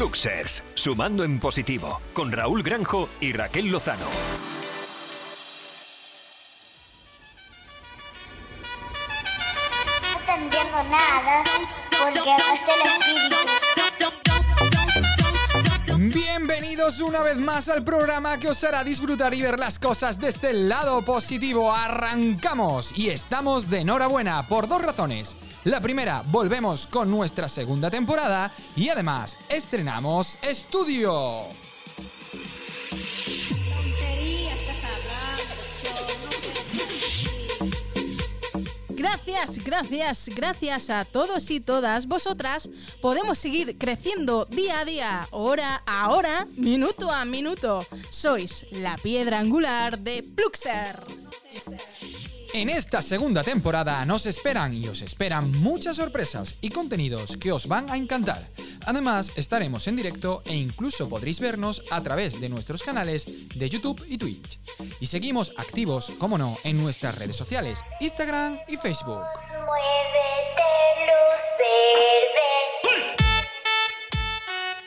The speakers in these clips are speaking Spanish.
Fluxers, sumando en positivo, con Raúl Granjo y Raquel Lozano. No te entiendo nada porque no está el espíritu. Bienvenidos una vez más al programa que os hará disfrutar y ver las cosas desde el lado positivo. Arrancamos y estamos de enhorabuena por dos razones. La primera, volvemos con nuestra segunda temporada y además estrenamos estudio. Gracias, gracias, gracias a todos y todas vosotras podemos seguir creciendo día a día, hora a hora, minuto a minuto. Sois la piedra angular de Pluxer. En esta segunda temporada nos esperan y os esperan muchas sorpresas y contenidos que os van a encantar. Además, estaremos en directo e incluso podréis vernos a través de nuestros canales de YouTube y Twitch. Y seguimos activos, como no, en nuestras redes sociales, Instagram y Facebook.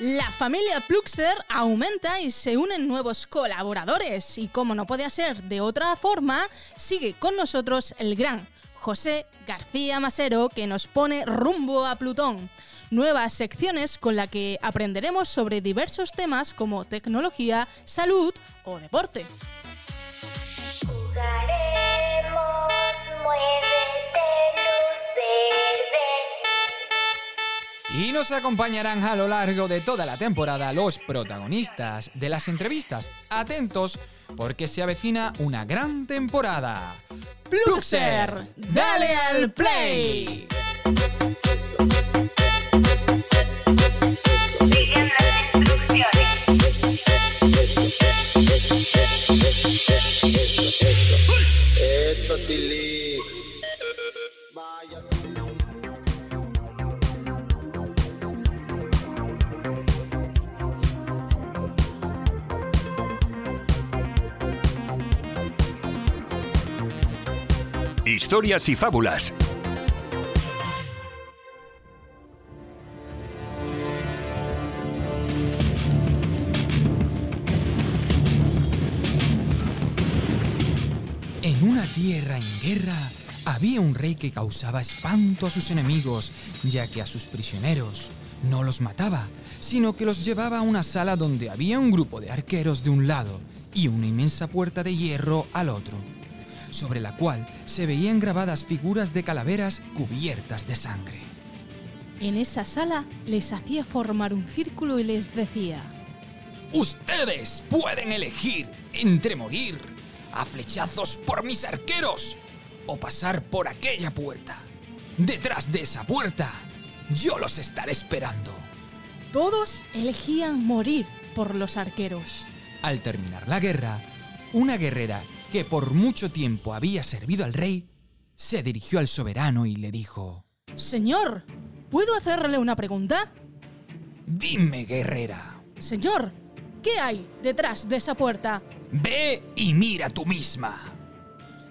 La familia Pluxer aumenta y se unen nuevos colaboradores y como no podía ser de otra forma, sigue con nosotros el gran José García Masero que nos pone rumbo a Plutón. Nuevas secciones con la que aprenderemos sobre diversos temas como tecnología, salud o deporte. Y nos acompañarán a lo largo de toda la temporada los protagonistas de las entrevistas. Atentos, porque se avecina una gran temporada. Pluxer, dale al play. Historias y fábulas. En una tierra en guerra había un rey que causaba espanto a sus enemigos, ya que a sus prisioneros no los mataba, sino que los llevaba a una sala donde había un grupo de arqueros de un lado y una inmensa puerta de hierro al otro, sobre la cual se veían grabadas figuras de calaveras cubiertas de sangre. En esa sala les hacía formar un círculo y les decía, Ustedes pueden elegir entre morir a flechazos por mis arqueros o pasar por aquella puerta. Detrás de esa puerta, yo los estaré esperando. todos elegían morir por los arqueros. Al terminar la guerra, una guerrera que por mucho tiempo había servido al rey, se dirigió al soberano y le dijo, Señor, ¿puedo hacerle una pregunta? Dime, guerrera, Señor, ¿qué hay detrás de esa puerta? ve y mira tú misma.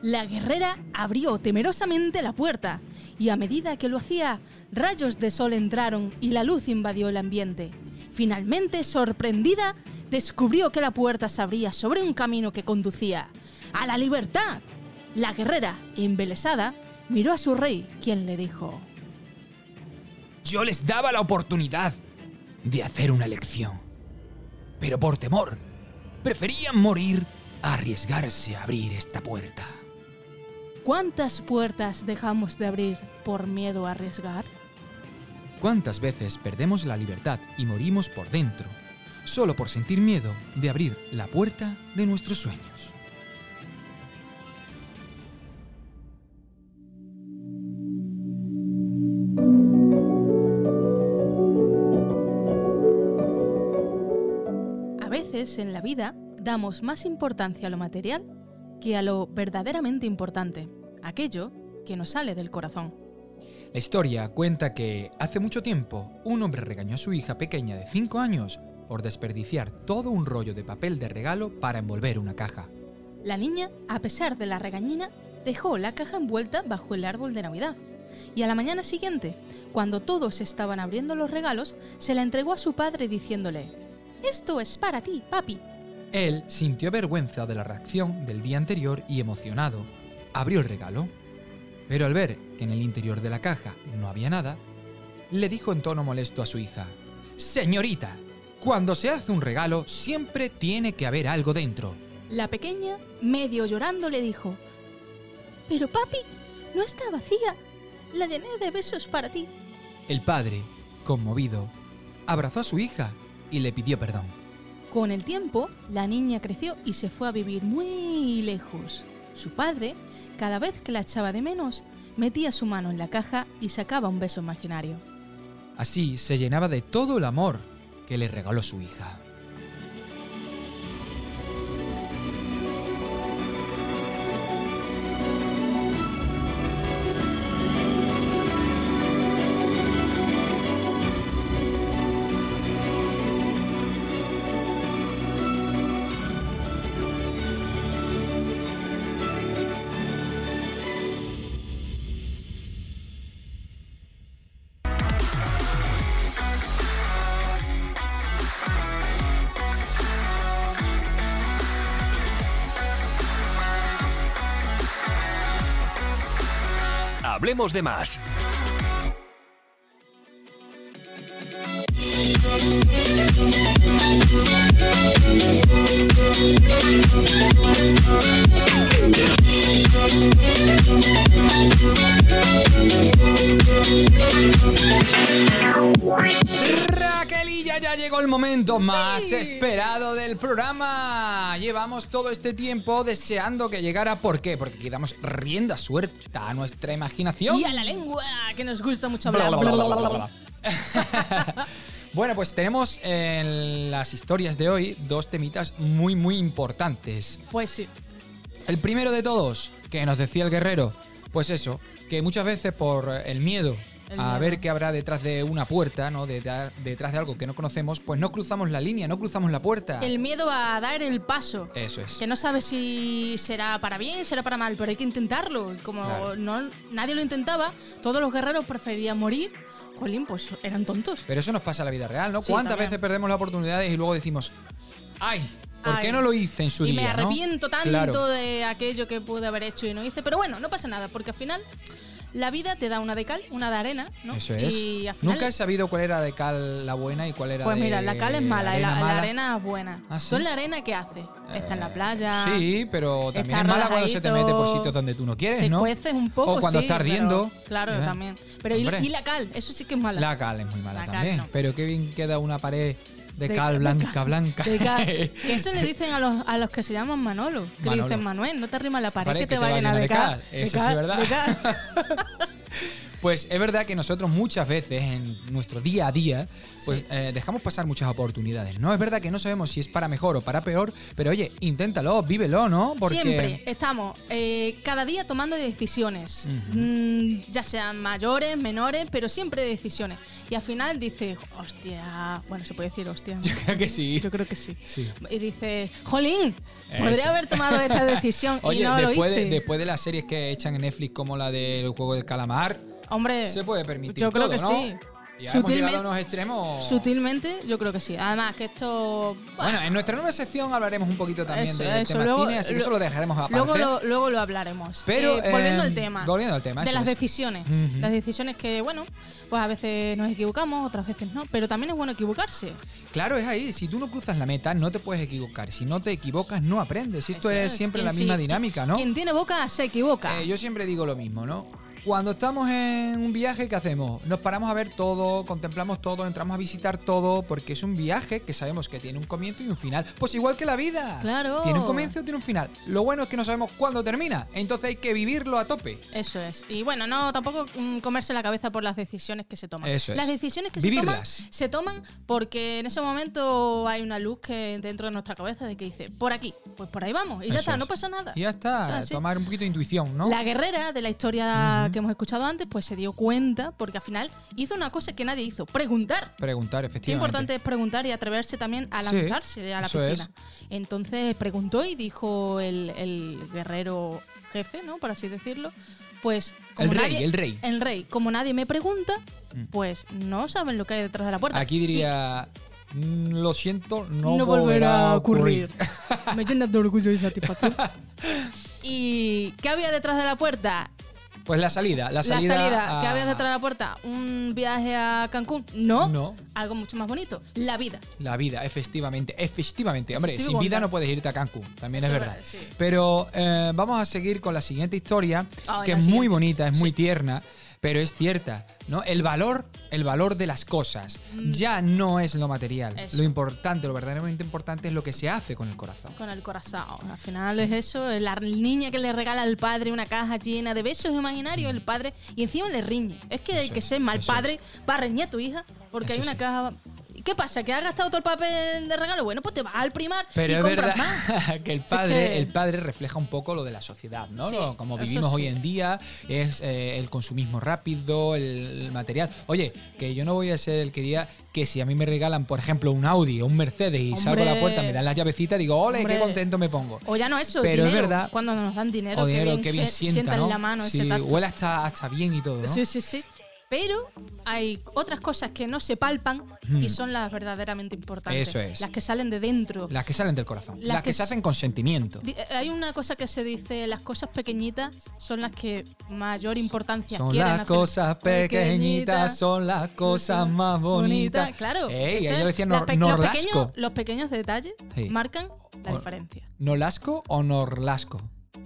La guerrera abrió temerosamente la puerta y a medida que lo hacía, rayos de sol entraron y la luz invadió el ambiente. Finalmente, sorprendida, descubrió que la puerta se abría sobre un camino que conducía a la libertad. La guerrera, embelesada, miró a su rey, quien le dijo, Yo les daba la oportunidad de hacer una elección. Pero por temor, preferían morir a arriesgarse a abrir esta puerta. ¿cuántas puertas dejamos de abrir por miedo a arriesgar? ¿Cuántas veces perdemos la libertad y morimos por dentro, solo por sentir miedo de abrir la puerta de nuestros sueños? Veces en la vida damos más importancia a lo material que a lo verdaderamente importante, aquello que nos sale del corazón. La historia cuenta que hace mucho tiempo un hombre regañó a su hija pequeña de 5 años por desperdiciar todo un rollo de papel de regalo para envolver una caja. La niña, a pesar de la regañina, dejó la caja envuelta bajo el árbol de Navidad. y a la mañana siguiente, cuando todos estaban abriendo los regalos, se la entregó a su padre diciéndole, Esto es para ti, papi. Él sintió vergüenza de la reacción del día anterior y emocionado, abrió el regalo. Pero al ver que en el interior de la caja no había nada, le dijo en tono molesto a su hija, Señorita, cuando se hace un regalo siempre tiene que haber algo dentro. La pequeña, medio llorando, le dijo, Pero papi, no está vacía. La llené de besos para ti. El padre, conmovido, abrazó a su hija y le pidió perdón. Con el tiempo, la niña creció y se fue a vivir muy lejos. Su padre, cada vez que la echaba de menos, metía su mano en la caja y sacaba un beso imaginario. Así se llenaba de todo el amor que le regaló su hija. Hablemos de. Llegó el momento más esperado del programa. Llevamos todo este tiempo deseando que llegara. ¿Por qué? Porque quedamos rienda suelta a nuestra imaginación. Y a la lengua, que nos gusta mucho Bla, hablar. bla, bla, bla, bla, bla. bueno, pues tenemos en las historias de hoy dos temitas muy, muy importantes. Pues sí. El primero de todos, que nos decía el guerrero, pues eso, que muchas veces por el miedo a ver qué habrá detrás de una puerta, ¿no? De- de- detrás de algo que no conocemos, pues no cruzamos la línea, no cruzamos la puerta. El miedo a dar el paso. Eso es. Que no sabes si será para bien, será para mal, pero hay que intentarlo. Y como Claro. no, nadie lo intentaba, todos los guerreros preferían morir. Jolín, pues eran tontos. Pero eso nos pasa en la vida real, ¿no? Sí, ¿Cuántas también. veces perdemos las oportunidades y luego decimos, ay, ¿por qué no lo hice en su y día? me no?" arrepiento tanto Claro. de aquello que pude haber hecho y no hice. Pero bueno, no pasa nada, porque al final la vida te da una de cal, una de arena, ¿no? Eso es. Y al final, Nunca he sabido cuál era de cal la buena y cuál era Pues de mira, la cal es mala, y la, arena es buena. ¿Ah, sí? ¿Tú en la arena qué haces? Está en la Eh, playa. Sí, pero también es mala cuando se te mete por sitios donde tú no quieres, Te ¿no? cueces un poco, O cuando sí, está ardiendo. pero- claro, también. Pero y, la cal, eso sí que es mala. La cal es muy mala La también. no. Pero qué bien queda una pared de, De cal blanca, cal- blanca. De cal. que eso le dicen a los, a los que se llaman Manolo. Que Manolo. dicen, Manuel, no te arrima la pared, Pared que te va a llenar de cal. De Eso sí cal, es verdad. de cal. Pues es verdad que nosotros muchas veces en nuestro día a día pues eh, dejamos pasar muchas oportunidades, ¿no? Es verdad que no sabemos si es para mejor o para peor, pero oye, inténtalo, vívelo, ¿no? Porque Siempre estamos eh, cada día tomando decisiones. Mm, ya sean mayores, menores, pero siempre decisiones. Y al final dices, hostia, bueno, se puede decir hostia. Yo creo que sí. Yo creo que sí. Sí. Y dices, jolín, Eso. podría haber tomado esta decisión Oye, y no lo hice. de, después de las series que echan en Netflix como la del juego del calamar, Hombre, se puede permitir yo creo todo, que ¿no? sí. Ya hemos llegado a unos extremos. Sutilmente, yo creo que sí. Además, que esto. Bueno, en nuestra nueva sección hablaremos un poquito también Eso, del eso, tema luego- cine, así que eso lo- dejaremos aparte. Luego lo, luego lo hablaremos. Pero, Eh, volviendo eh, al tema. volviendo al tema, De las es. decisiones. Ujú. Las decisiones que, bueno, pues a veces nos equivocamos, otras veces no. Pero también es bueno equivocarse. Claro, es ahí. Si tú no cruzas la meta, no te puedes equivocar. Si no te equivocas, no aprendes. Esto Eso es siempre la misma sí- dinámica, ¿no? Quien tiene boca se equivoca. Eh, yo siempre digo lo mismo, ¿no? Cuando estamos en un viaje, ¿qué hacemos? Nos paramos a ver todo, contemplamos todo, entramos a visitar todo, porque es un viaje que sabemos que tiene un comienzo y un final. Pues igual que la vida. Claro. Tiene un comienzo y tiene un final. Lo bueno es que no sabemos cuándo termina, entonces hay que vivirlo a tope. Eso es. Y bueno, no tampoco mm, comerse la cabeza por las decisiones que se toman. Eso es. Las decisiones que Vivirlas. se toman se toman porque en ese momento hay una luz que dentro de nuestra cabeza de que dice, por aquí, pues por ahí vamos. Y ya está, es. no pasa nada. Y ya está, sí. tomar un poquito de intuición, ¿no? La guerrera de la historia que hemos escuchado antes, pues se dio cuenta porque al final hizo una cosa que nadie hizo, preguntar. Preguntar, Qué efectivamente. importante es preguntar y atreverse también a Sí, lanzarse a la piscina. Entonces preguntó y dijo el, el guerrero jefe, ¿no? Por así decirlo. Pues como El rey, el rey. El rey, como nadie me pregunta, Mm. pues no saben lo que hay detrás de la puerta. Aquí diría, "Mm, lo siento, no, no, volverá a ocurrir. Me llena de orgullo y satisfacción. ¿Y qué había detrás de la puerta? Pues la salida, la La salida. salida. a- ¿Qué había detrás de la puerta? ¿Un viaje a Cancún? No. No. Algo mucho más bonito. La vida. La vida, efectivamente, efectivamente. Hombre, Efectivo sin vida no puedes irte a Cancún, también es verdad. sí. Pero eh, vamos a seguir con la siguiente historia, que es muy bonita, es muy tierna, pero es cierta, ¿no? El valor, el valor de las cosas ya no es lo material. Mm. Eso. Lo importante, lo verdaderamente importante es lo que se hace con el corazón. Con el corazón. Al final es eso. La niña que le regala al padre una caja llena de besos imaginarios, el padre, y encima le riñe. Es que hay que es, ser mal padre para reñir a tu hija, porque Eso hay una sí. caja. ¿Y ¿Qué pasa? ¿Que has gastado todo el papel de regalo? Bueno, pues te vas al primar Pero y es compras verdad más. que el padre, el padre refleja un poco lo de la sociedad, ¿no? Sí, Lo- Como eso vivimos hoy en día, es eh, el consumismo rápido, el, material. Oye, que yo no voy a ser el que diga que si a mí me regalan, por ejemplo, un Audi o un Mercedes y salgo a la Hombre. puerta, me dan las llavecitas, digo, ole, Hombre. qué contento me pongo. O ya no eso, Pero es dinero. verdad- Cuando nos dan dinero, o dinero, qué qué bien, se- sienta, en ¿no? la mano Sí, ese tacto. huele hasta, hasta bien y todo, ¿no? Sí, sí, sí. Pero hay otras cosas que no se palpan y son las verdaderamente importantes. Eso es. Las que salen de dentro. Las que salen del corazón. Las Las, que, que se hacen con sentimiento. Eh, Hay una cosa que se dice, las cosas pequeñitas son las que mayor importancia Son quieren las hacer. cosas pequeñitas, son las cosas más bonitas. Bonita, claro. Ey, yo decía nor- pe- los, pequeños, los pequeños detalles Sí. marcan la O- diferencia. ¿Nolasco o Norlasco?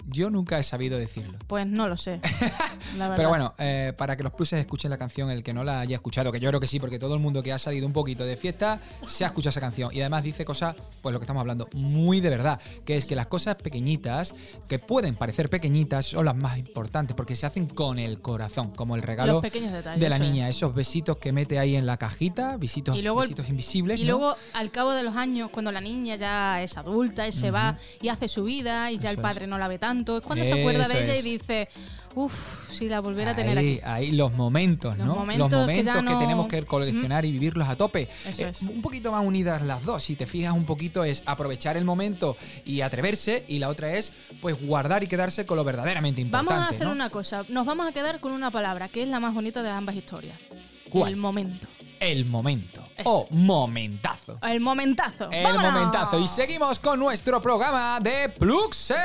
Yo nunca he sabido decirlo. Pues no lo sé. la. Pero bueno, eh, para que los pluses escuchen la canción, el que no la haya escuchado, que yo creo que sí, porque todo el mundo que ha salido un poquito de fiesta se ha escuchado esa canción. Y además dice cosas, pues lo que estamos hablando, muy de verdad, que es que las cosas pequeñitas, que pueden parecer pequeñitas, son las más importantes, porque se hacen con el corazón, como el regalo Los pequeños detalles, de la niña. Esos besitos que mete ahí en la cajita, besitos, Y luego besitos invisibles. Y ¿no? luego, al cabo de los años, cuando la niña ya es adulta y se va y hace su vida y ya Eso el padre no la ve tanto, es cuando se acuerda de ella es. y dice, uff, si la volviera a tener aquí. ahí los momentos, Los ¿no? momentos los momentos que, no- tenemos que coleccionar y vivirlos a tope. Eso Eh, es. Un poquito más unidas las dos, si te fijas un poquito es aprovechar el momento y atreverse y la otra es pues guardar y quedarse con lo verdaderamente importante. Vamos a hacer ¿no? una cosa, nos vamos a quedar con una palabra que es la más bonita de ambas historias. ¿Cuál? El momento. El momento. O momentazo. El momentazo. El ¡Vámonos! momentazo. Y seguimos con nuestro programa de Pluxer.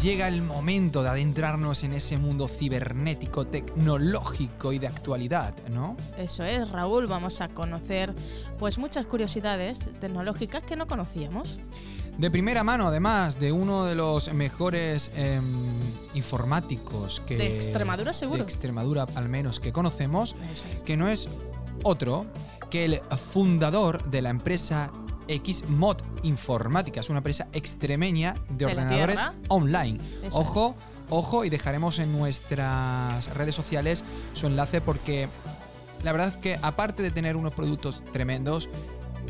Llega el momento de adentrarnos en ese mundo cibernético, tecnológico y de actualidad, ¿no? Eso es, Raúl, vamos a conocer pues muchas curiosidades tecnológicas que no conocíamos. De primera mano, además, de uno de los mejores em, informáticos que. De Extremadura, seguro. De Extremadura, al menos, que conocemos, es. que no es otro que el fundador de la empresa Xmod Informática. Es una empresa extremeña de, ordenadores online. Eso Ojo, ojo, y dejaremos en nuestras redes sociales su enlace porque la verdad es que aparte de tener unos productos tremendos,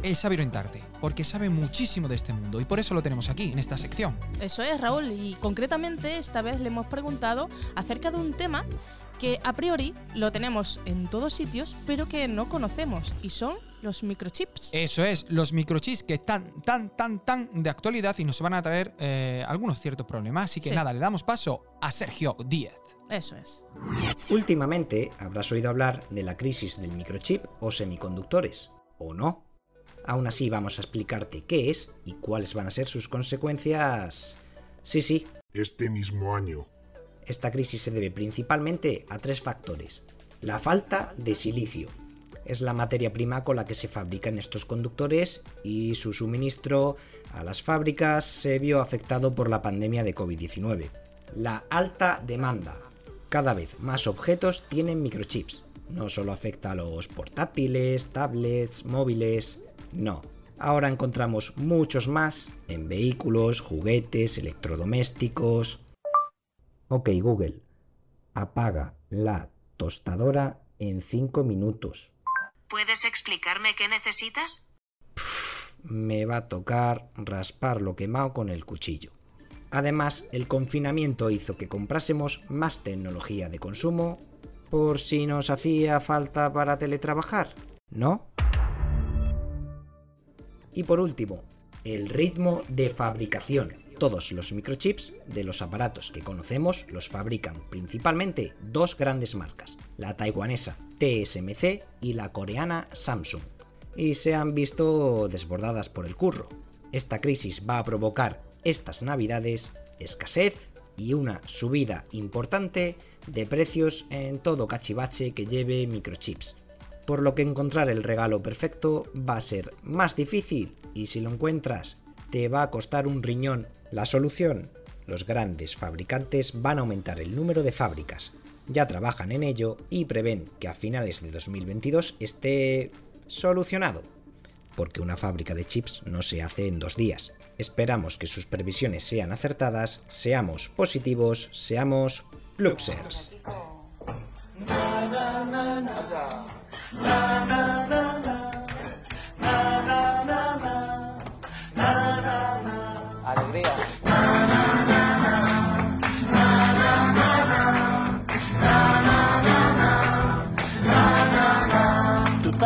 él sabe orientarte, porque sabe muchísimo de este mundo y por eso lo tenemos aquí, en esta sección. Eso es, Raúl, y concretamente esta vez le hemos preguntado acerca de un tema que a priori lo tenemos en todos sitios, pero que no conocemos, y son los microchips. Eso es, los microchips que están tan, tan, tan de actualidad y nos van a traer eh, algunos ciertos problemas. Así que Sí. nada, le damos paso a Sergio Díez. Eso es. Últimamente habrás oído hablar de la crisis del microchip o semiconductores, ¿o no? Aún así vamos a explicarte qué es y cuáles van a ser sus consecuencias. Sí, sí, este mismo año. esta crisis se debe principalmente a tres factores. La falta de silicio. Es la materia prima con la que se fabrican estos conductores y su suministro a las fábricas se vio afectado por la pandemia de COVID-19. La alta demanda. Cada vez más objetos tienen microchips. No solo afecta a los portátiles, tablets, móviles, no. Ahora encontramos muchos más en vehículos, juguetes, electrodomésticos. Ok Google, apaga la tostadora en 5 minutos. ¿Puedes explicarme qué necesitas? Me va a tocar raspar lo quemado con el cuchillo. Además, el confinamiento hizo que comprásemos más tecnología de consumo por si nos hacía falta para teletrabajar, ¿no? Y por último, el ritmo de fabricación. Todos los microchips de los aparatos que conocemos los fabrican principalmente dos grandes marcas, la taiwanesa TSMC y la coreana Samsung, y se han visto desbordadas por el curro. Esta crisis va a provocar estas navidades escasez y una subida importante de precios en todo cachivache que lleve microchips. Por lo que encontrar el regalo perfecto va a ser más difícil y si lo encuentras te va a costar un riñón. La solución, los grandes fabricantes van a aumentar el número de fábricas. Ya trabajan en ello y prevén que a finales de 2022 esté solucionado. Porque una fábrica de chips no se hace en dos días. Esperamos que sus previsiones sean acertadas, seamos positivos, seamos Pluxers.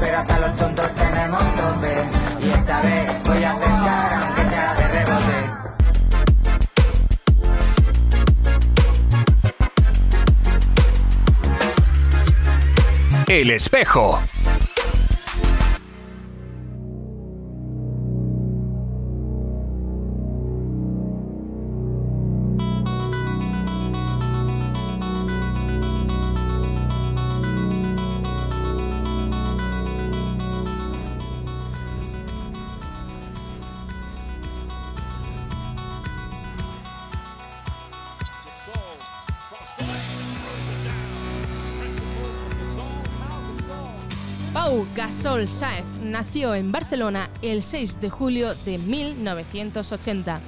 Pero hasta los tontos tenemos tope. Y esta vez voy a acertar aunque sea de rebote. El espejo. Gasol Saez nació en Barcelona el 6 de julio de 1980.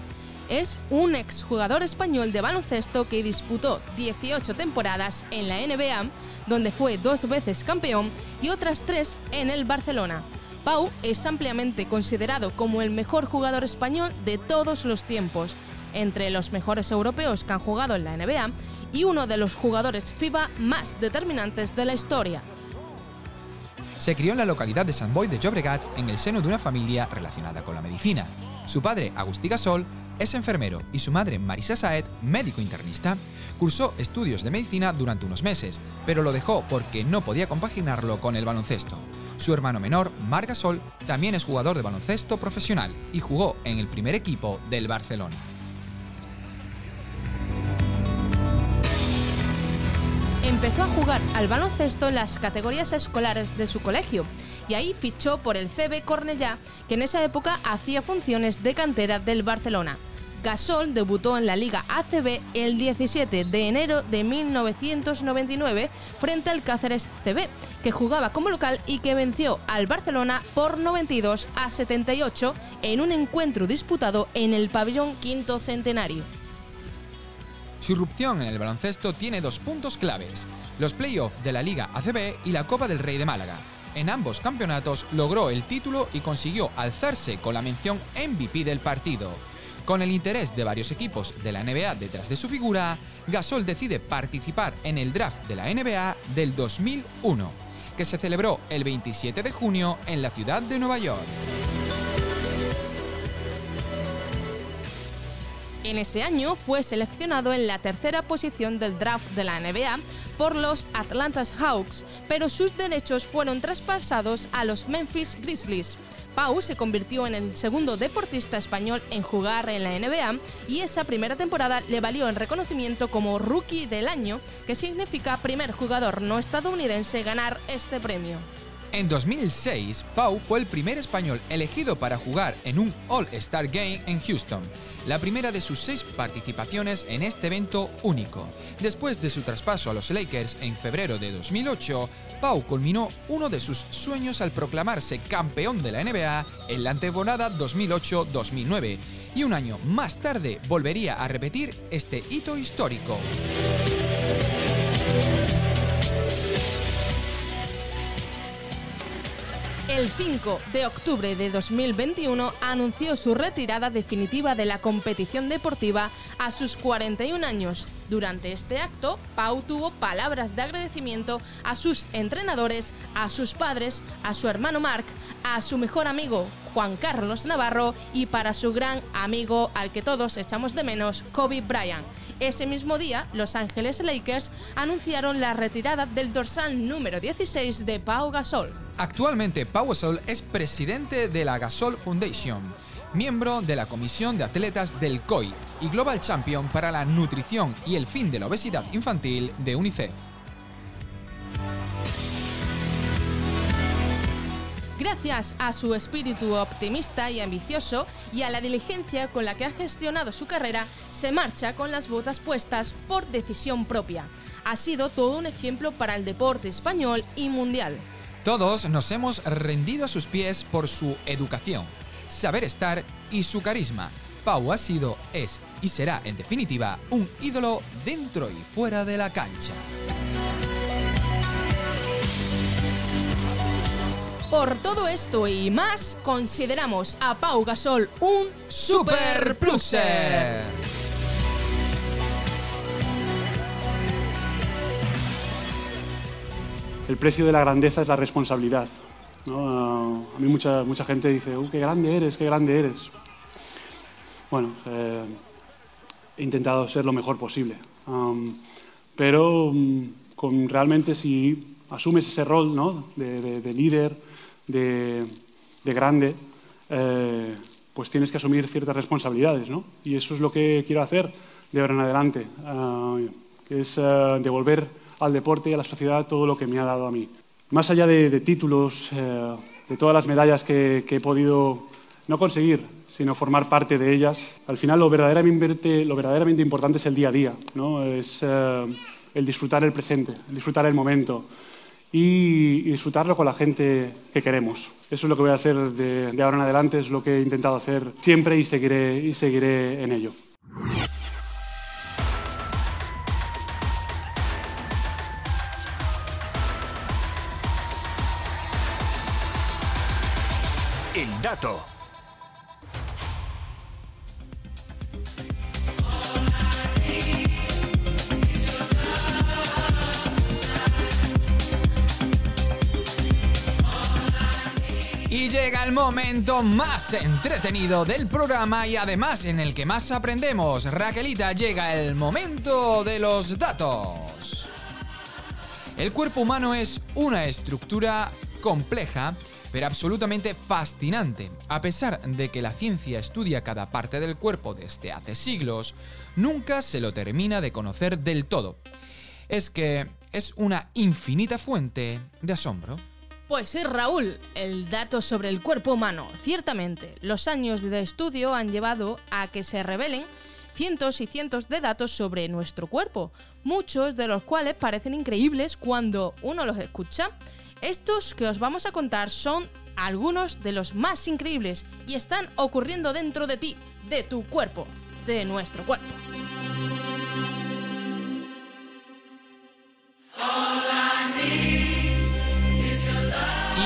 Es un exjugador español de baloncesto que disputó 18 temporadas en la NBA, donde fue dos veces campeón y otras tres en el Barcelona. Pau es ampliamente considerado como el mejor jugador español de todos los tiempos, entre los mejores europeos que han jugado en la NBA y uno de los jugadores FIBA más determinantes de la historia. Se crió en la localidad de Sant Boi de Llobregat en el seno de una familia relacionada con la medicina. Su padre, Agustí Gasol, es enfermero y su madre, Marisa Saet, médico internista. Cursó estudios de medicina durante unos meses, pero lo dejó porque no podía compaginarlo con el baloncesto. Su hermano menor, Marc Gasol, también es jugador de baloncesto profesional y jugó en el primer equipo del Barcelona. Empezó a jugar al baloncesto en las categorías escolares de su colegio y ahí fichó por el CB Cornellá, que en esa época hacía funciones de cantera del Barcelona. Gasol debutó en la Liga ACB el 17 de enero de 1999 frente al Cáceres CB, que jugaba como local y que venció al Barcelona por 92 a 78 en un encuentro disputado en el pabellón Quinto Centenario. Su irrupción en el baloncesto tiene dos puntos claves, los playoffs de la Liga ACB y la Copa del Rey de Málaga. En ambos campeonatos logró el título y consiguió alzarse con la mención MVP del partido. Con el interés de varios equipos de la NBA detrás de su figura, Gasol decide participar en el draft de la NBA del 2001, que se celebró el 27 de junio en la ciudad de Nueva York. En ese año fue seleccionado en la tercera posición del draft de la NBA por los Atlanta Hawks, pero sus derechos fueron traspasados a los Memphis Grizzlies. Pau se convirtió en el segundo deportista español en jugar en la NBA y esa primera temporada le valió el reconocimiento como Rookie del Año, que significa primer jugador no estadounidense ganar este premio. En 2006, Pau fue el primer español elegido para jugar en un All-Star Game en Houston, la primera de sus seis participaciones en este evento único. Después de su traspaso a los Lakers en febrero de 2008, Pau culminó uno de sus sueños al proclamarse campeón de la NBA en la temporada 2008-2009 y un año más tarde volvería a repetir este hito histórico. El 5 de octubre de 2021 anunció su retirada definitiva de la competición deportiva a sus 41 años. Durante este acto, Pau tuvo palabras de agradecimiento a sus entrenadores, a sus padres, a su hermano Mark, a su mejor amigo Juan Carlos Navarro y para su gran amigo al que todos echamos de menos, Kobe Bryant. Ese mismo día, Los Ángeles Lakers anunciaron la retirada del dorsal número 16 de Pau Gasol. Actualmente Pau Gasol es presidente de la Gasol Foundation, miembro de la Comisión de Atletas del COI y Global Champion para la Nutrición y el Fin de la Obesidad Infantil de UNICEF. Gracias a su espíritu optimista y ambicioso y a la diligencia con la que ha gestionado su carrera, se marcha con las botas puestas por decisión propia. Ha sido todo un ejemplo para el deporte español y mundial. Todos nos hemos rendido a sus pies por su educación, saber estar y su carisma. Pau ha sido, es y será en definitiva un ídolo dentro y fuera de la cancha. Por todo esto y más, consideramos a Pau Gasol un Super Pluser. El precio de la grandeza es la responsabilidad. ¿no? A mí mucha, mucha gente dice, "Uh, qué grande eres, qué grande eres. Bueno, eh, he intentado ser lo mejor posible. Um, pero um, con, realmente si asumes ese rol ¿no? de, de- de líder, de, de grande, eh, pues tienes que asumir ciertas responsabilidades. ¿no? Y eso es lo que quiero hacer de ahora en adelante, ah, que es ah, devolver al deporte y a la sociedad todo lo que me ha dado a mí. Más allá de, de títulos, eh, de todas las medallas que, que he podido no conseguir, sino formar parte de ellas, al final lo verdaderamente, lo verdaderamente importante es el día a día, ¿no? es eh, el disfrutar el presente, el disfrutar el momento y, y disfrutarlo con la gente que queremos. Eso es lo que voy a hacer de, de ahora en adelante, es lo que he intentado hacer siempre y seguiré, y seguiré en ello. Y llega el momento más entretenido del programa y además en el que más aprendemos. Raquelita, llega el momento de los datos. El cuerpo humano es una estructura compleja, pero absolutamente fascinante. A pesar de que la ciencia estudia cada parte del cuerpo desde hace siglos, nunca se lo termina de conocer del todo. Es que es una infinita fuente de asombro. Pues sí, Raúl, el dato sobre el cuerpo humano. Ciertamente, los años de estudio han llevado a que se revelen cientos y cientos de datos sobre nuestro cuerpo, muchos de los cuales parecen increíbles cuando uno los escucha. Estos que os vamos a contar son algunos de los más increíbles y están ocurriendo dentro de ti, de tu cuerpo, de nuestro cuerpo.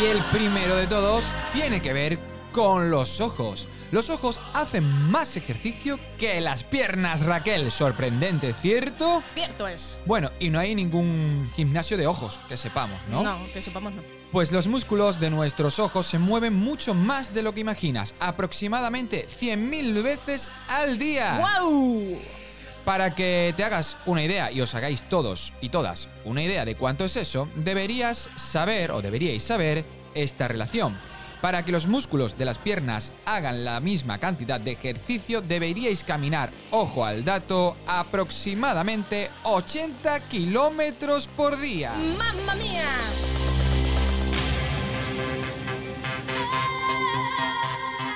Y el primero de todos tiene que ver con los ojos. Los ojos hacen más ejercicio que las piernas, Raquel. Sorprendente, ¿cierto? Cierto es. Bueno, y no hay ningún gimnasio de ojos, que sepamos, ¿no? No, que sepamos no. Pues los músculos de nuestros ojos se mueven mucho más de lo que imaginas, aproximadamente 100.000 veces al día. ¡Guau! Para que te hagas una idea y os hagáis todos y todas una idea de cuánto es eso, deberías saber o deberíais saber esta relación. Para que los músculos de las piernas hagan la misma cantidad de ejercicio, deberíais caminar, ojo al dato, aproximadamente 80 kilómetros por día. ¡Mamma mía!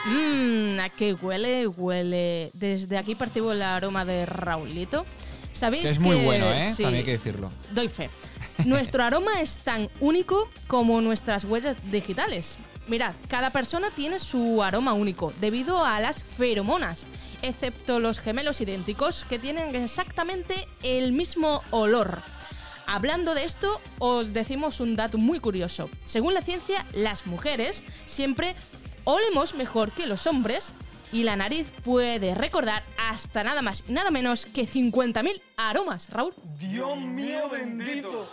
Mmm, ¿a qué huele? Huele. Desde aquí percibo el aroma de Raulito. ¿Sabéis Que es muy que- bueno, ¿eh? sí, También hay que decirlo. Doy fe. Nuestro aroma es tan único como nuestras huellas digitales. Mirad, cada persona tiene su aroma único debido a las feromonas, excepto los gemelos idénticos que tienen exactamente el mismo olor. Hablando de esto, os decimos un dato muy curioso. Según la ciencia, las mujeres siempre olemos mejor que los hombres y la nariz puede recordar hasta nada más y nada menos que 50.000 aromas, Raúl. Dios mío bendito.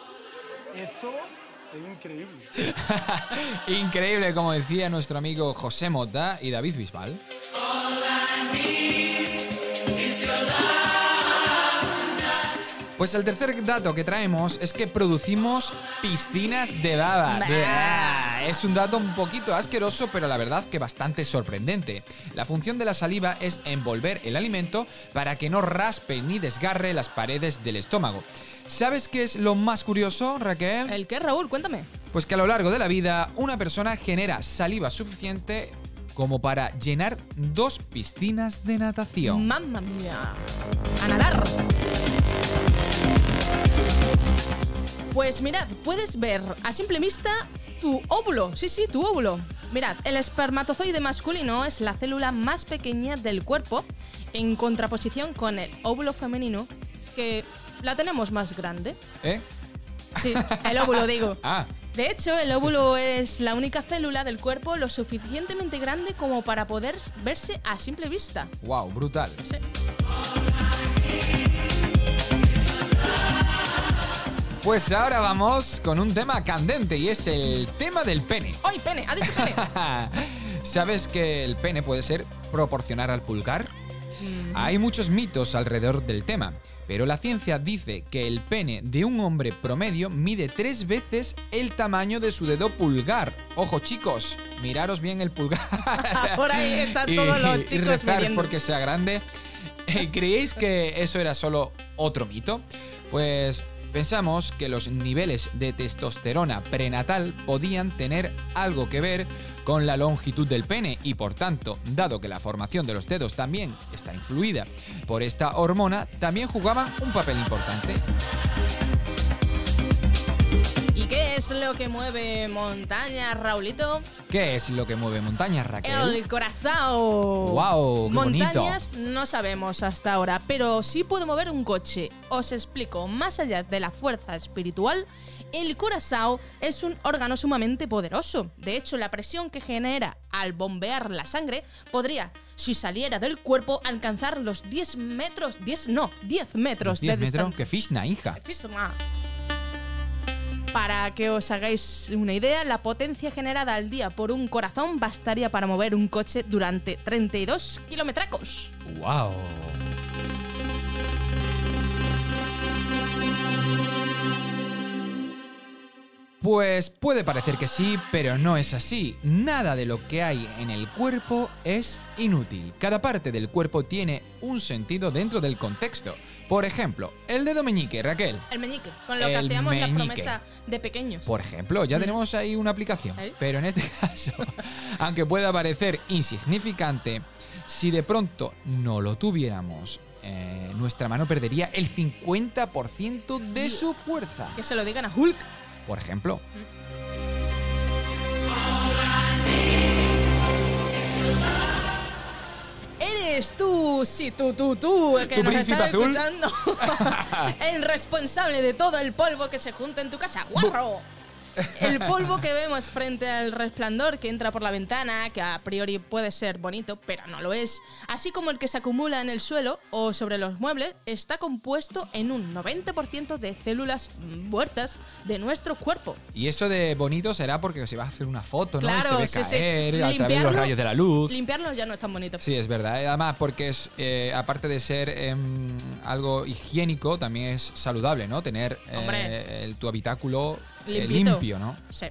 Esto es increíble. Increíble, como decía nuestro amigo José Mota y David Bisbal. Pues el tercer dato que traemos es que producimos piscinas de baba. Bah. Es un dato un poquito asqueroso, pero la verdad que bastante sorprendente. La función de la saliva es envolver el alimento para que no raspe ni desgarre las paredes del estómago. ¿Sabes qué es lo más curioso, Raquel? ¿El qué, Raúl? Cuéntame. Pues que a lo largo de la vida una persona genera saliva suficiente como para llenar dos piscinas de natación. Mamma mía. A nadar. Pues mirad, puedes ver a simple vista tu óvulo. Sí, sí, tu óvulo. Mirad, el espermatozoide masculino es la célula más pequeña del cuerpo en contraposición con el óvulo femenino que la tenemos más grande. ¿Eh? Sí, el óvulo digo. Ah, De hecho, el óvulo es la única célula del cuerpo lo suficientemente grande como para poder verse a simple vista. wow, brutal. Sí. Pues ahora vamos con un tema candente y es el tema del pene. ¡Ay, pene! ¡Ha dicho pene! ¿Sabes que el pene puede ser proporcional al pulgar? Hay muchos mitos alrededor del tema, pero la ciencia dice que el pene de un hombre promedio mide tres veces el tamaño de su dedo pulgar. Ojo chicos, miraros bien el pulgar. Por ahí están Y- todos los y chicos rezar midiendo. porque sea grande. ¿Creéis que eso era solo otro mito? Pues pensamos que los niveles de testosterona prenatal podían tener algo que ver con la longitud del pene y por tanto, dado que la formación de los dedos también está influida por esta hormona, también jugaban un papel importante. ¿Y qué es lo que mueve montaña, Raulito? ¿Qué es lo que mueve montañas, Raquel? El corazón. ¡Guau, qué bonito! Montañas no sabemos hasta ahora, pero sí puede mover un coche. Os explico, más allá de la fuerza espiritual, el corazón es un órgano sumamente poderoso. De hecho, la presión que genera al bombear la sangre podría, si saliera del cuerpo, alcanzar los 10 metros, 10 no, 10 metros 10 de metros, distancia. que fisna, hija. Fisma. Para que os hagáis una idea, la potencia generada al día por un corazón bastaría para mover un coche durante 32 kilometracos. ¡Wow! Pues puede parecer que sí, pero no es así. Nada de lo que hay en el cuerpo es inútil. Cada parte del cuerpo tiene un sentido dentro del contexto. Por ejemplo, el dedo meñique, Raquel. El meñique, con lo que El hacíamos la meñique. promesa de pequeños. Por ejemplo, ya Mm. tenemos ahí una aplicación. ¿Eh? Pero en este caso, aunque pueda parecer insignificante, si de pronto no lo tuviéramos, eh, nuestra mano perdería el 50% de su fuerza. Que se lo digan a Hulk. Por ejemplo. Eres tú, sí, tú, tú, tú, que ¿Tu nos estás escuchando. el responsable de todo el polvo que se junta en tu casa. ¡Guarro! El polvo que vemos frente al resplandor que entra por la ventana, que a priori puede ser bonito, pero no lo es, así como el que se acumula en el suelo o sobre los muebles, está compuesto en un 90% de células muertas de nuestro cuerpo. Y eso de bonito será porque se va a hacer una foto, ¿no? Claro, y se ve sí, sí. caer a través de los rayos de la luz. Limpiarlo ya no es tan bonito. Sí, es verdad. Además, porque es, eh, aparte de ser em, algo higiénico, también es saludable, ¿no? Tener eh, el- tu habitáculo eh, ¿no? Sí.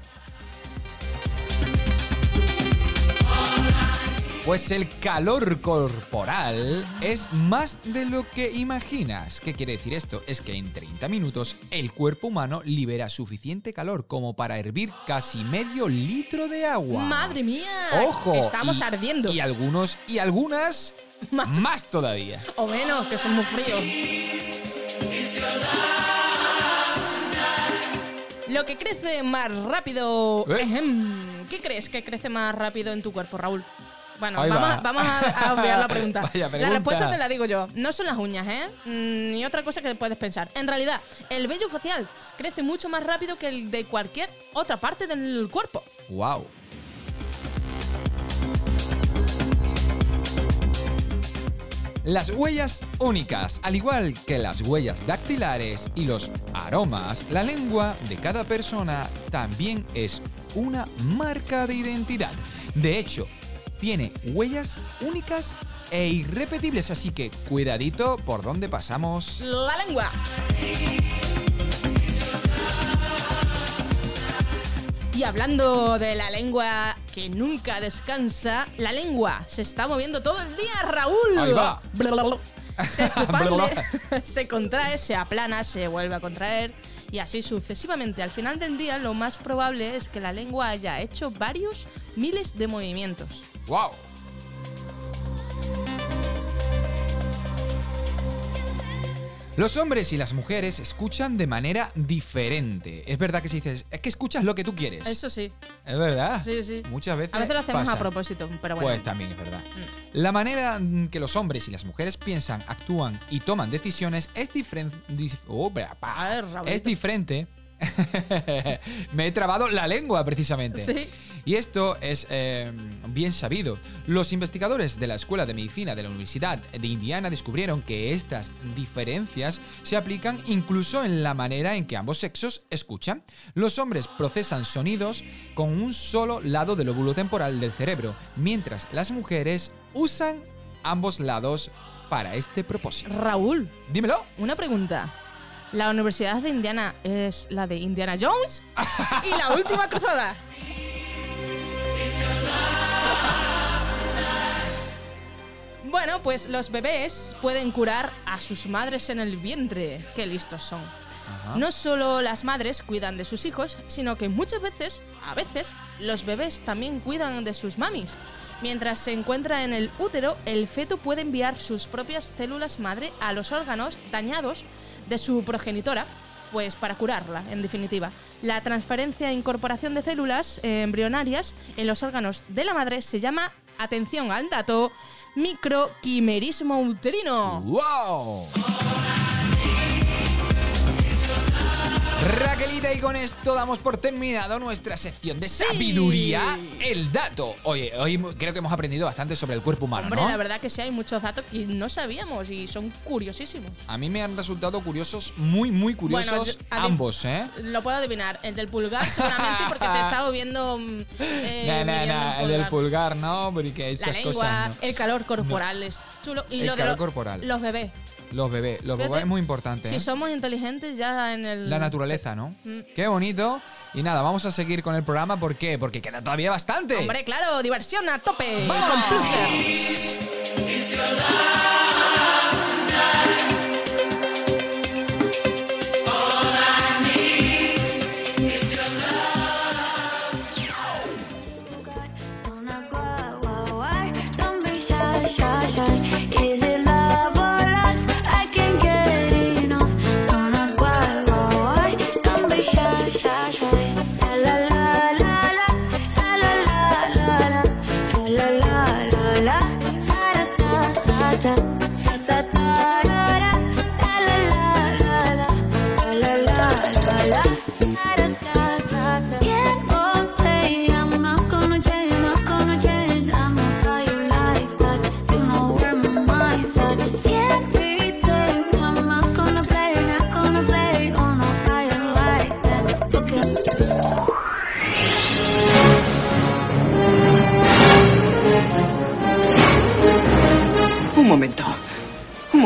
Pues el calor corporal es más de lo que imaginas. ¿Qué quiere decir esto? Es que en 30 minutos el cuerpo humano libera suficiente calor como para hervir casi medio litro de agua. ¡Madre mía! ¡Ojo! Estamos Y- ardiendo. Y algunos y algunas más, todavía. O menos, que son muy fríos. Lo que crece más rápido. ¿Eh? Ejem. ¿Qué crees que crece más rápido en tu cuerpo, Raúl? Bueno, vamos, va. a- vamos a, a obviar la pregunta. Vaya La pregunta. respuesta te la digo yo. No son las uñas, ¿eh? Mm, Ni otra cosa que puedes pensar. En realidad, el vello facial crece mucho más rápido que el de cualquier otra parte del cuerpo. ¡Wow! Las huellas únicas, al igual que las huellas dactilares y los aromas, la lengua de cada persona también es una marca de identidad. De hecho, tiene huellas únicas e irrepetibles, así que cuidadito por donde pasamos. La lengua. Y hablando de la lengua que nunca descansa, la lengua se está moviendo todo el día, Raúl. Ahí va. Blablabla. Se expande, se contrae, se aplana, se vuelve a contraer y así sucesivamente. Al final del día, lo más probable es que la lengua haya hecho varios miles de movimientos. ¡Wow! Los hombres y las mujeres escuchan de manera diferente. Es verdad que si dices, es que escuchas lo que tú quieres. Eso sí. Es verdad. Sí, sí. Muchas veces. A veces lo hacemos pasa. a propósito, pero bueno. Pues también es verdad. La manera en que los hombres y las mujeres piensan, actúan y toman decisiones es diferente. Es diferente. Me he trabado la lengua precisamente. Sí. Y esto es eh, bien sabido. Los investigadores de la Escuela de Medicina de la Universidad de Indiana descubrieron que estas diferencias se aplican incluso en la manera en que ambos sexos escuchan. Los hombres procesan sonidos con un solo lado del lóbulo temporal del cerebro, mientras las mujeres usan ambos lados para este propósito. Raúl. Dímelo. Una pregunta. ¿La Universidad de Indiana es la de Indiana Jones? y la última cruzada. Bueno, pues los bebés pueden curar a sus madres en el vientre. Qué listos son. No solo las madres cuidan de sus hijos, sino que muchas veces, a veces, los bebés también cuidan de sus mamis. Mientras se encuentra en el útero, el feto puede enviar sus propias células madre a los órganos dañados de su progenitora, pues para curarla, en definitiva. La transferencia e incorporación de células eh, embrionarias en los órganos de la madre se llama, atención al dato, microquimerismo uterino. ¡Wow! Raquelita, y con esto damos por terminado nuestra sección de Sí. sabiduría, el dato. Oye, hoy creo que hemos aprendido bastante sobre el cuerpo humano, Hombre, ¿no? la verdad que sí hay muchos datos que no sabíamos y son curiosísimos. A mí me han resultado curiosos, muy, muy curiosos Bueno, yo- adi- ambos, ¿eh? Lo puedo adivinar. El del pulgar seguramente porque te he estado viendo... eh, midiendo nah, un el del pulgar. ¿no? Porque esas La lengua, cosas no. el calor corporal es chulo. Y El lo de calor lo- corporal. los bebés. Los bebés, los bebés es muy importante, Si ¿eh? somos inteligentes ya en el... La naturaleza, ¿no? Mm. Qué bonito. Y nada, vamos a seguir con el programa. ¿Por qué? Porque queda todavía bastante. Hombre, claro, diversión a tope. ¡Vamos! Con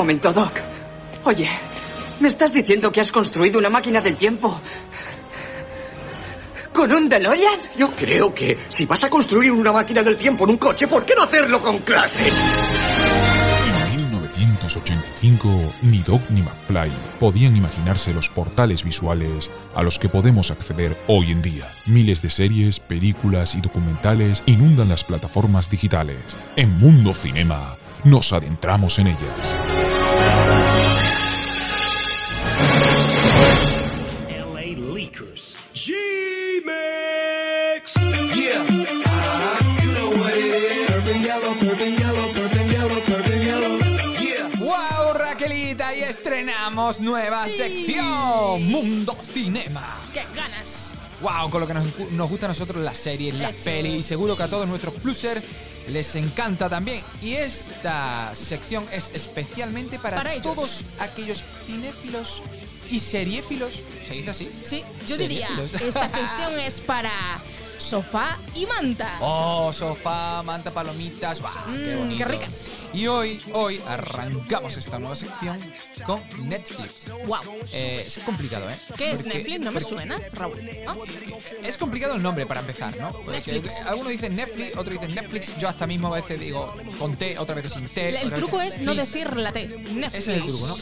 momento, Doc. Oye, ¿me estás diciendo que has construido una máquina del tiempo? ¿Con un DeLorean? Yo creo que si vas a construir una máquina del tiempo en un coche, ¿por qué no hacerlo con clase? En 1985, ni Doc ni McFly podían imaginarse los portales visuales a los que podemos acceder hoy en día. Miles de series, películas y documentales inundan las plataformas digitales. En Mundo Cinema, nos adentramos en ellas. LA Leakers. G-Mix! Yeah. You know what it is. Purple yellow, purple yellow, purple yellow, purple yellow. Yeah. ¡Wow, Raquelita! Y estrenamos nueva sección, Mundo Cinema. ¡Qué ganas! ¡Wow! Con lo que nos, nos gusta a nosotros las series, las Eso. pelis y seguro que a todos nuestros plusers les encanta también. Y esta sección es especialmente para, Para todos aquellos cinéfilos y seriéfilos. ¿Se dice así? Sí, yo diría, esta sección es para sofá y manta. Oh, sofá, manta, palomitas, ¡buah, qué Mm, bonito! qué ricas. Y hoy, hoy arrancamos esta nueva sección con Netflix. Wow. Eh, es complicado, ¿eh? ¿Qué es Porque- Netflix? No me suena, Raúl. ¿Ah? Es complicado el nombre para empezar, ¿no? Netflix. Algunos dicen Netflix, otros dicen Netflix. Yo hasta mismo a veces digo con T, otras veces sin T. El truco es no decir la T. Netflix. Ese es el truco, ¿no?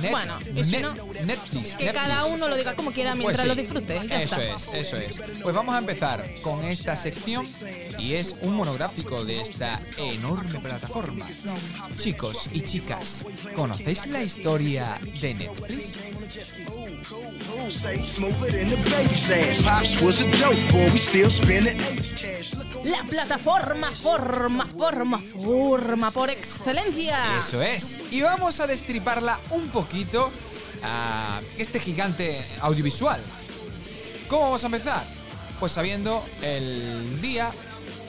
Net- Bueno, si Net- no, Netflix. Que Netflix. cada uno lo diga como quiera Pues mientras sí. lo disfrute. Ya eso está. es, eso es. Pues vamos a empezar con esta sección y es un monográfico de esta enorme plataforma. Chicos y chicas, ¿conocéis la historia de Netflix? La plataforma forma, forma, forma por excelencia. Eso es. Y vamos a destriparla un poquito a este gigante audiovisual. ¿Cómo vamos a empezar? Pues sabiendo el día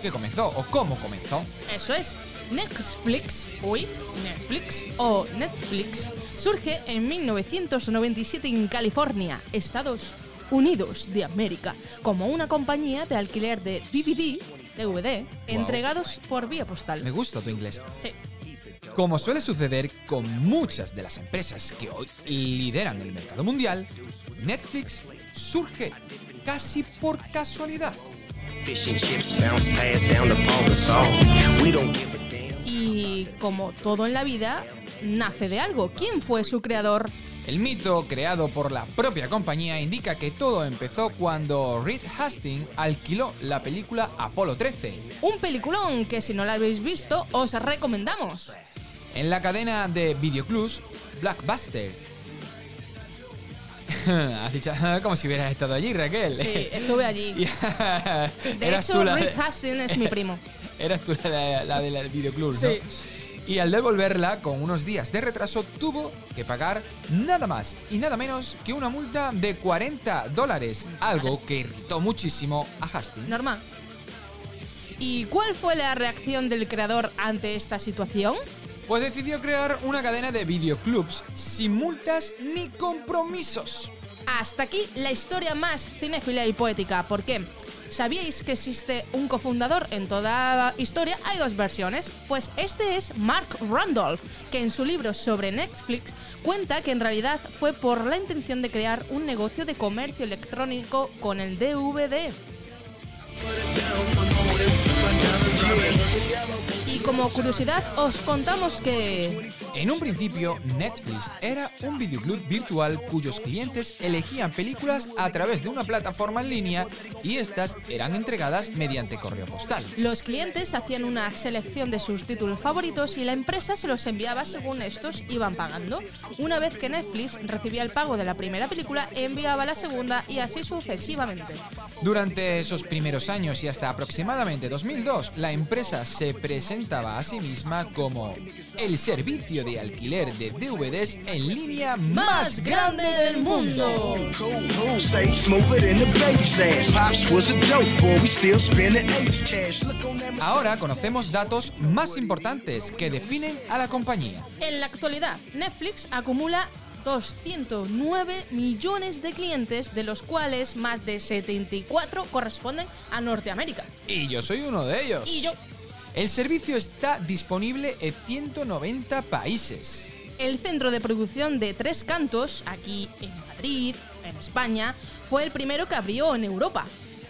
que comenzó o cómo comenzó. Eso es. Netflix, uy, Netflix o Netflix surge en 1997 en California, Estados Unidos de América, como una compañía de alquiler de DVD, DVD, entregados por vía postal. Me gusta tu inglés. Sí. Como suele suceder con muchas de las empresas que hoy lideran el mercado mundial, Netflix surge casi por casualidad. Y como todo en la vida, nace de algo. ¿Quién fue su creador? El mito creado por la propia compañía indica que todo empezó cuando Reed Hastings alquiló la película Apolo 13 Un peliculón que si no lo habéis visto os recomendamos. en la cadena de videoclubs Blackbuster. Has dicho como si hubieras estado allí, Raquel. Sí, estuve allí. De Eras hecho, la- Reed Hastings es mi primo. Eras tú la, la del videoclub, ¿no? Sí. Y al devolverla con unos días de retraso tuvo que pagar nada más y nada menos que una multa de 40 dólares, algo que irritó muchísimo a Hastings. Normal. ¿Y cuál fue la reacción del creador ante esta situación? Pues decidió crear una cadena de videoclubs sin multas ni compromisos. Hasta aquí la historia más cinéfila y poética. ¿Por qué? ¿Sabíais que existe un cofundador en toda historia? Hay dos versiones. Pues este es Mark Randolph, que en su libro sobre Netflix cuenta que en realidad fue por la intención de crear un negocio de comercio electrónico con el DVD. Y como curiosidad os contamos que En un principio, Netflix era un videoclub virtual cuyos clientes elegían películas a través de una plataforma en línea y estas eran entregadas mediante correo postal. Los clientes hacían una selección de sus títulos favoritos y la empresa se los enviaba según estos iban pagando. Una vez que Netflix recibía el pago de la primera película, enviaba la segunda y así sucesivamente. Durante esos primeros años y hasta aproximadamente 2002, la empresa se presentaba a sí misma como el servicio de alquiler de DVDs en línea más grande del mundo. Ahora conocemos datos más importantes que definen a la compañía. En la actualidad, Netflix acumula 209 millones de clientes, de los cuales más de 74 corresponden a Norteamérica. Y yo soy uno de ellos. Y yo. El servicio está disponible en 190 países. El centro de producción de Tres Cantos, aquí en Madrid, en España, fue el primero que abrió en Europa.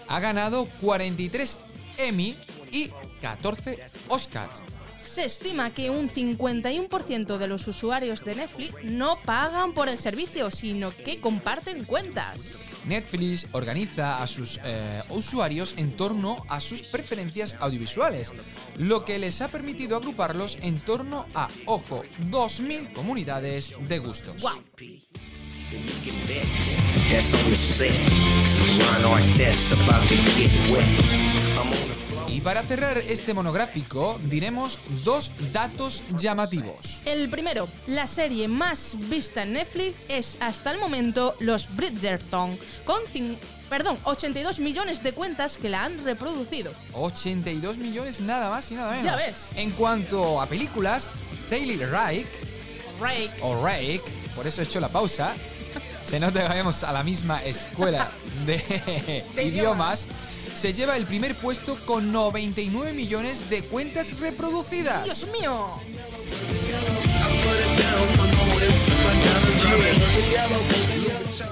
Ha ganado 43 Emmy y 14 Oscars. Se estima que un 51% de los usuarios de Netflix no pagan por el servicio, sino que comparten cuentas. Netflix organiza a sus eh, usuarios en torno a sus preferencias audiovisuales, lo que les ha permitido agruparlos en torno a, ojo, 2.000 comunidades de gustos. Y para cerrar este monográfico diremos dos datos llamativos. El primero, la serie más vista en Netflix es hasta el momento Los Bridgerton, con perdón, 82 millones de cuentas que la han reproducido. 82 millones nada más y nada menos. Ya ves. En cuanto a películas, Taylor Rake Rake. o Rake, por eso he hecho la pausa. Se nota que vayamos a la misma escuela de, De idiomas. Se lleva el primer puesto con 99 millones de cuentas reproducidas. ¡Dios mío!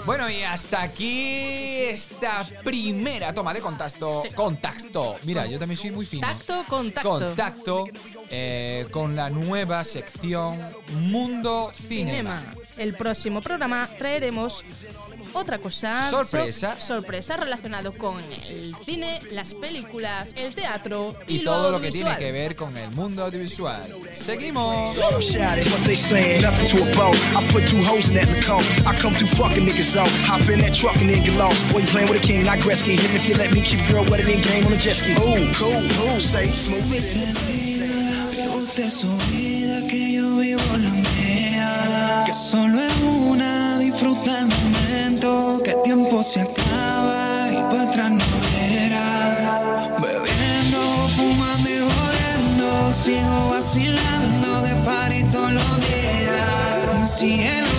Bueno, y hasta aquí esta primera toma de contacto. Contacto. Mira, yo también soy muy fino. Tacto con tacto. Contacto eh, con la nueva sección Mundo Cinema. Cinema. El próximo programa traeremos otra cosa. Sorpresa. so- sorpresa relacionado con el cine, las películas, el teatro y, Y lo todo lo que tiene que ver con el mundo audiovisual. Seguimos. Su vida, que yo vivo la mía. Que solo es una, disfruta el momento. Que el tiempo se acaba y para atrás no verá. Bebiendo, fumando y jodiendo. Sigo vacilando de party todos los días. Cielo.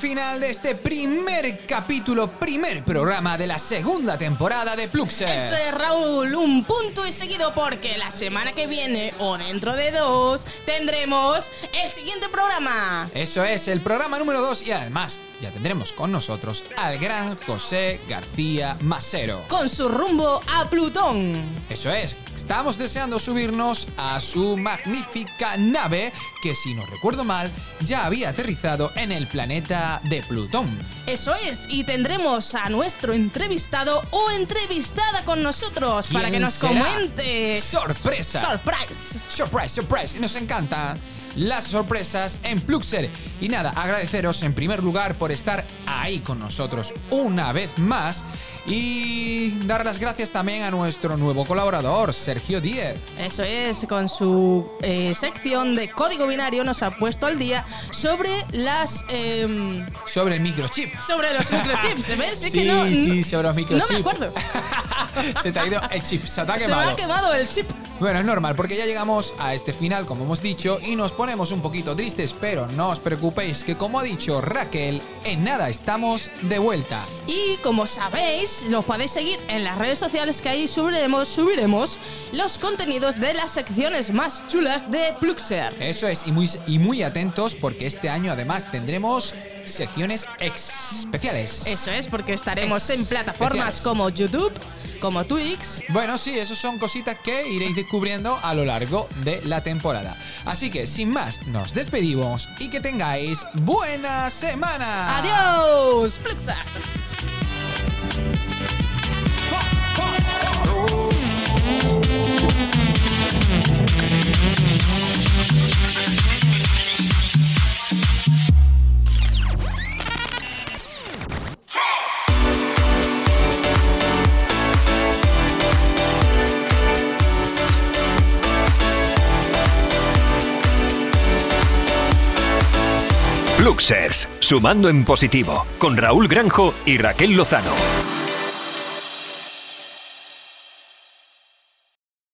Final de este primer capítulo, primer programa de la segunda temporada de Pluxer. Eso es, Raúl, un punto y seguido porque la semana que viene o dentro de dos tendremos el siguiente programa. Eso es, el programa número 2 y además ya tendremos con nosotros al gran José García Masero. Con su rumbo a Plutón. Eso es, estamos deseando subirnos a su magnífica nave que si no recuerdo mal ya había aterrizado en el planeta de Plutón. Eso es, y tendremos a nuestro entrevistado o entrevistada con nosotros para ¿Quién que nos será? comente. ¡Sorpresa! ¡Surprise! Surprise, surprise. Y nos encanta las sorpresas en Pluxer. Y nada, agradeceros en primer lugar por estar ahí con nosotros una vez más. Y dar las gracias también a nuestro nuevo colaborador, Sergio Díez. Eso es, con su eh, sección de código binario nos ha puesto al día sobre las... em, Sobre el microchip. sobre los microchips, ¿ves? Es Sí, que no, sí, sobre los no microchips. me acuerdo. Se te ha ido el chip, se te ha Se me quemado. ha quemado el chip. Bueno, es normal, porque ya llegamos a este final, como hemos dicho, y nos ponemos un poquito tristes, pero no os preocupéis, que como ha dicho Raquel, en nada estamos de vuelta. Y como sabéis, los podéis seguir en las redes sociales que ahí subiremos, subiremos los contenidos de las secciones más chulas de Pluxer. Eso es, y muy, y muy atentos, porque este año además tendremos secciones especiales. Eso es, porque estaremos en Especiales. plataformas como YouTube, como Twix. Bueno, sí, esas son cositas que iréis descubriendo a lo largo de la temporada. Así que, sin más, nos despedimos y que tengáis buena semana. ¡Adiós! Pluxer. Luxers, sumando en positivo, con Raúl Granjo y Raquel Lozano.